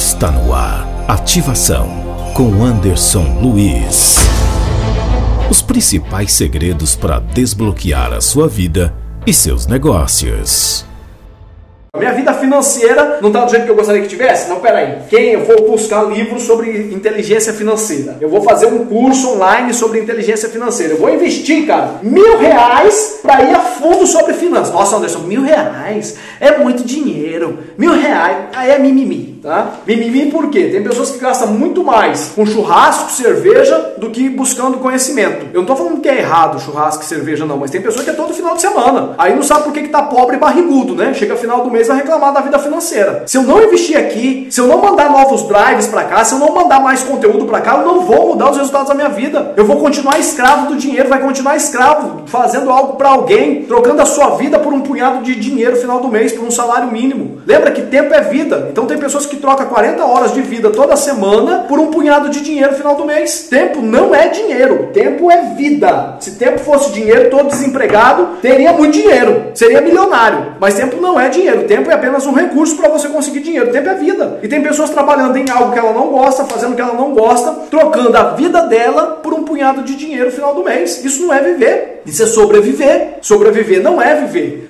Está no ar. Ativação com Anderson Luiz. Os principais segredos para desbloquear a sua vida e seus negócios. Minha vida financeira não está do jeito que eu gostaria que tivesse? Não, peraí. Quem eu vou buscar livros sobre inteligência financeira? Eu vou fazer um curso online sobre inteligência financeira. Eu vou investir, cara, mil reais para ir a fundo sobre finanças. Nossa, Anderson, mil reais é muito dinheiro. Mil reais, aí é mimimi, tá? Mimimi por quê? Tem pessoas que gastam muito mais com churrasco, cerveja, do que buscando conhecimento. Eu não tô falando que é errado churrasco e cerveja, não, mas tem pessoa que é todo final de semana. Aí não sabe por que, que tá pobre e barrigudo, né? Chega final do mês a reclamar da vida financeira. Se eu não investir aqui, se eu não mandar novos drives para cá, se eu não mandar mais conteúdo para cá, eu não vou mudar os resultados da minha vida. Eu vou continuar escravo do dinheiro, vai continuar escravo, fazendo algo para alguém, trocando a sua vida por um punhado de dinheiro final do mês, por um salário mínimo. Lembra que tempo é vida. Então tem pessoas que trocam 40 horas de vida toda semana por um punhado de dinheiro no final do mês. Tempo não é dinheiro, tempo é vida. Se tempo fosse dinheiro, todo desempregado teria muito dinheiro, seria milionário. Mas tempo não é dinheiro, tempo é apenas um recurso para você conseguir dinheiro. Tempo é vida. E tem pessoas trabalhando em algo que ela não gosta, fazendo o que ela não gosta, trocando a vida dela por um punhado de dinheiro no final do mês. Isso não é viver. Isso é sobreviver. Sobreviver não é viver.